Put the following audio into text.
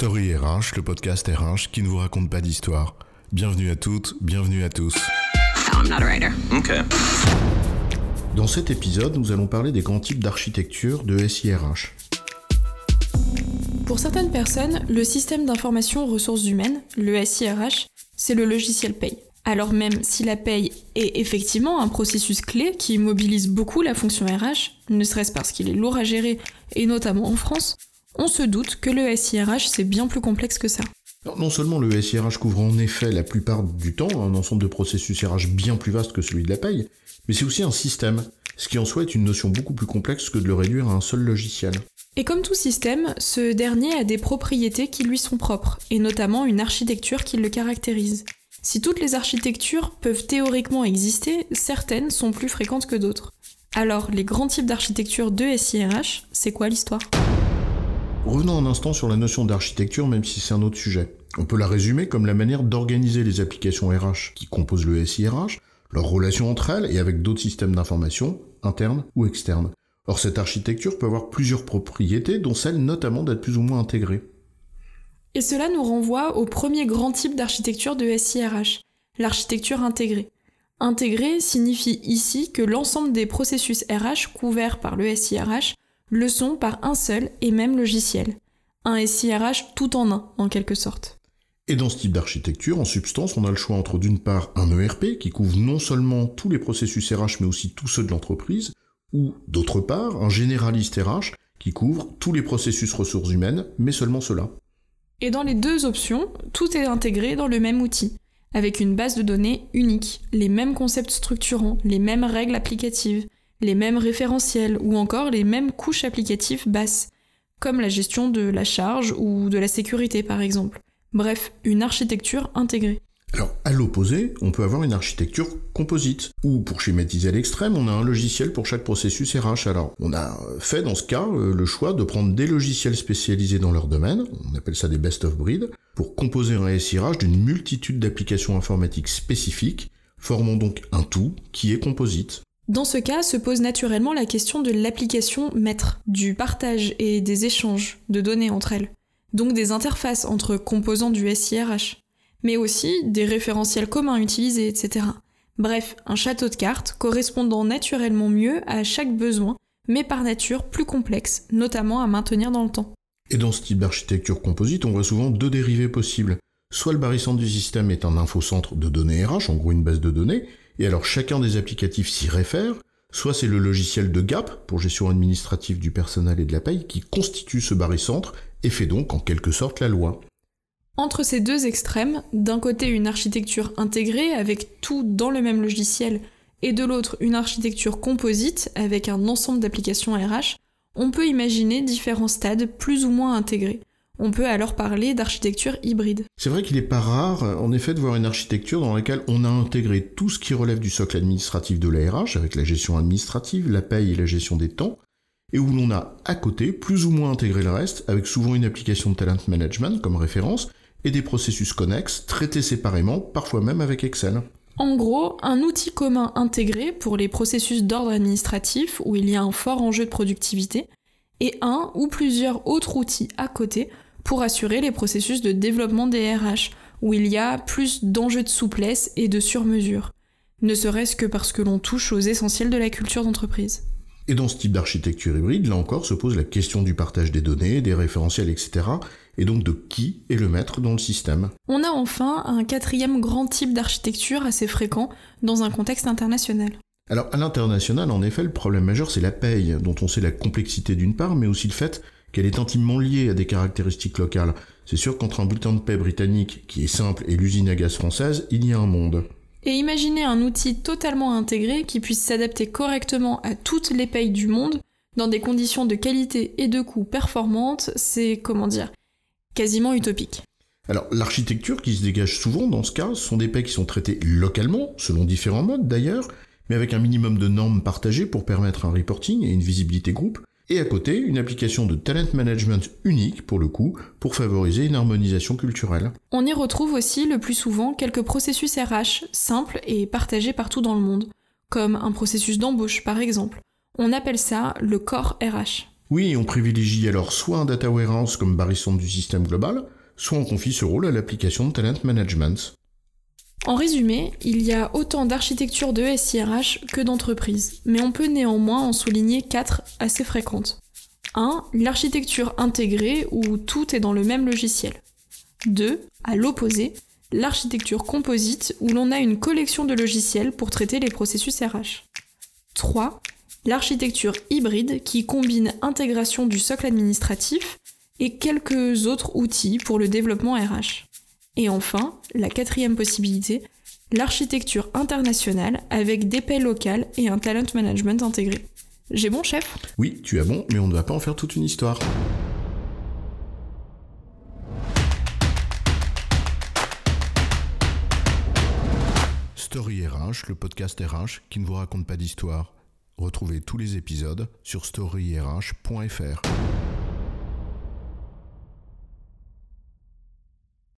Story RH, le podcast RH qui ne vous raconte pas d'histoire. Bienvenue à toutes, bienvenue à tous. I'm not a writer. Okay. Dans cet épisode, nous allons parler des grands types d'architecture de SIRH. Pour certaines personnes, le système d'information ressources humaines, le SIRH, c'est le logiciel paye. Alors même si la paye est effectivement un processus clé qui mobilise beaucoup la fonction RH, ne serait-ce parce qu'il est lourd à gérer, et notamment en France, on se doute que le SIRH c'est bien plus complexe que ça. Non seulement le SIRH couvre en effet la plupart du temps un ensemble de processus RH bien plus vaste que celui de la paye, mais c'est aussi un système, ce qui en soi est une notion beaucoup plus complexe que de le réduire à un seul logiciel. Et comme tout système, ce dernier a des propriétés qui lui sont propres, et notamment une architecture qui le caractérise. Si toutes les architectures peuvent théoriquement exister, certaines sont plus fréquentes que d'autres. Alors, les grands types d'architecture de SIRH, c'est quoi l'histoire? Revenons un instant sur la notion d'architecture, même si c'est un autre sujet. On peut la résumer comme la manière d'organiser les applications RH qui composent le SIRH, leurs relations entre elles et avec d'autres systèmes d'information, internes ou externes. Or, cette architecture peut avoir plusieurs propriétés, dont celle notamment d'être plus ou moins intégrée. Et cela nous renvoie au premier grand type d'architecture de SIRH, l'architecture intégrée. Intégrée signifie ici que l'ensemble des processus RH couverts par le SIRH le sont par un seul et même logiciel. Un SIRH tout en un, en quelque sorte. Et dans ce type d'architecture, en substance, on a le choix entre d'une part un ERP qui couvre non seulement tous les processus RH mais aussi tous ceux de l'entreprise, ou d'autre part un généraliste RH qui couvre tous les processus ressources humaines mais seulement cela. Et dans les deux options, tout est intégré dans le même outil, avec une base de données unique, les mêmes concepts structurants, les mêmes règles applicatives, les mêmes référentiels ou encore les mêmes couches applicatives basses, comme la gestion de la charge ou de la sécurité par exemple. Bref, une architecture intégrée. Alors, à l'opposé, on peut avoir une architecture composite, ou pour schématiser à l'extrême, on a un logiciel pour chaque processus RH. Alors, on a fait dans ce cas euh, le choix de prendre des logiciels spécialisés dans leur domaine, on appelle ça des best of breed, pour composer un SIRH d'une multitude d'applications informatiques spécifiques, formant donc un tout qui est composite. Dans ce cas, se pose naturellement la question de l'application maître, du partage et des échanges de données entre elles, donc des interfaces entre composants du SIRH mais aussi des référentiels communs utilisés, etc. Bref, un château de cartes correspondant naturellement mieux à chaque besoin, mais par nature plus complexe, notamment à maintenir dans le temps. Et dans ce type d'architecture composite, on voit souvent deux dérivés possibles. Soit le barycentre du système est un infocentre de données RH, en gros une base de données, et alors chacun des applicatifs s'y réfère, soit c'est le logiciel de GAP, pour gestion administrative du personnel et de la paye, qui constitue ce barycentre et fait donc en quelque sorte la loi. Entre ces deux extrêmes, d'un côté une architecture intégrée avec tout dans le même logiciel, et de l'autre une architecture composite avec un ensemble d'applications RH, on peut imaginer différents stades plus ou moins intégrés. On peut alors parler d'architecture hybride. C'est vrai qu'il n'est pas rare, en effet, de voir une architecture dans laquelle on a intégré tout ce qui relève du socle administratif de la RH, avec la gestion administrative, la paye et la gestion des temps, et où l'on a à côté plus ou moins intégré le reste, avec souvent une application de talent management comme référence, et des processus connexes traités séparément, parfois même avec Excel. En gros, un outil commun intégré pour les processus d'ordre administratif où il y a un fort enjeu de productivité, et un ou plusieurs autres outils à côté pour assurer les processus de développement des RH, où il y a plus d'enjeux de souplesse et de surmesure, ne serait-ce que parce que l'on touche aux essentiels de la culture d'entreprise. Et dans ce type d'architecture hybride, là encore, se pose la question du partage des données, des référentiels, etc., et donc de qui est le maître dans le système. On a enfin un quatrième grand type d'architecture assez fréquent dans un contexte international. Alors à l'international, en effet, le problème majeur c'est la paye, dont on sait la complexité d'une part, mais aussi le fait qu'elle est intimement liée à des caractéristiques locales. C'est sûr qu'entre un bulletin de paie britannique, qui est simple, et l'usine à gaz française, il y a un monde. Et imaginez un outil totalement intégré qui puisse s'adapter correctement à toutes les payes du monde, dans des conditions de qualité et de coût performantes, c'est, comment dire, quasiment utopique. Alors l'architecture qui se dégage souvent dans ce cas, ce sont des paies qui sont traitées localement, selon différents modes d'ailleurs, mais avec un minimum de normes partagées pour permettre un reporting et une visibilité groupe, et à côté une application de talent management unique pour le coup, pour favoriser une harmonisation culturelle. On y retrouve aussi le plus souvent quelques processus RH simples et partagés partout dans le monde, comme un processus d'embauche par exemple. On appelle ça le corps RH. Oui, on privilégie alors soit un data warehouse comme barycentre du système global, soit on confie ce rôle à l'application de talent management. En résumé, il y a autant d'architectures de SIRH que d'entreprises, mais on peut néanmoins en souligner quatre assez fréquentes. 1. L'architecture intégrée où tout est dans le même logiciel. 2. À l'opposé, l'architecture composite où l'on a une collection de logiciels pour traiter les processus RH. 3. L'architecture hybride qui combine intégration du socle administratif et quelques autres outils pour le développement RH. Et enfin, la quatrième possibilité, l'architecture internationale avec des paix locales et un talent management intégré. J'ai bon, chef? Oui, tu as bon, mais on ne va pas en faire toute une histoire. Story RH, le podcast RH qui ne vous raconte pas d'histoire. Retrouvez tous les épisodes sur storyrh.fr.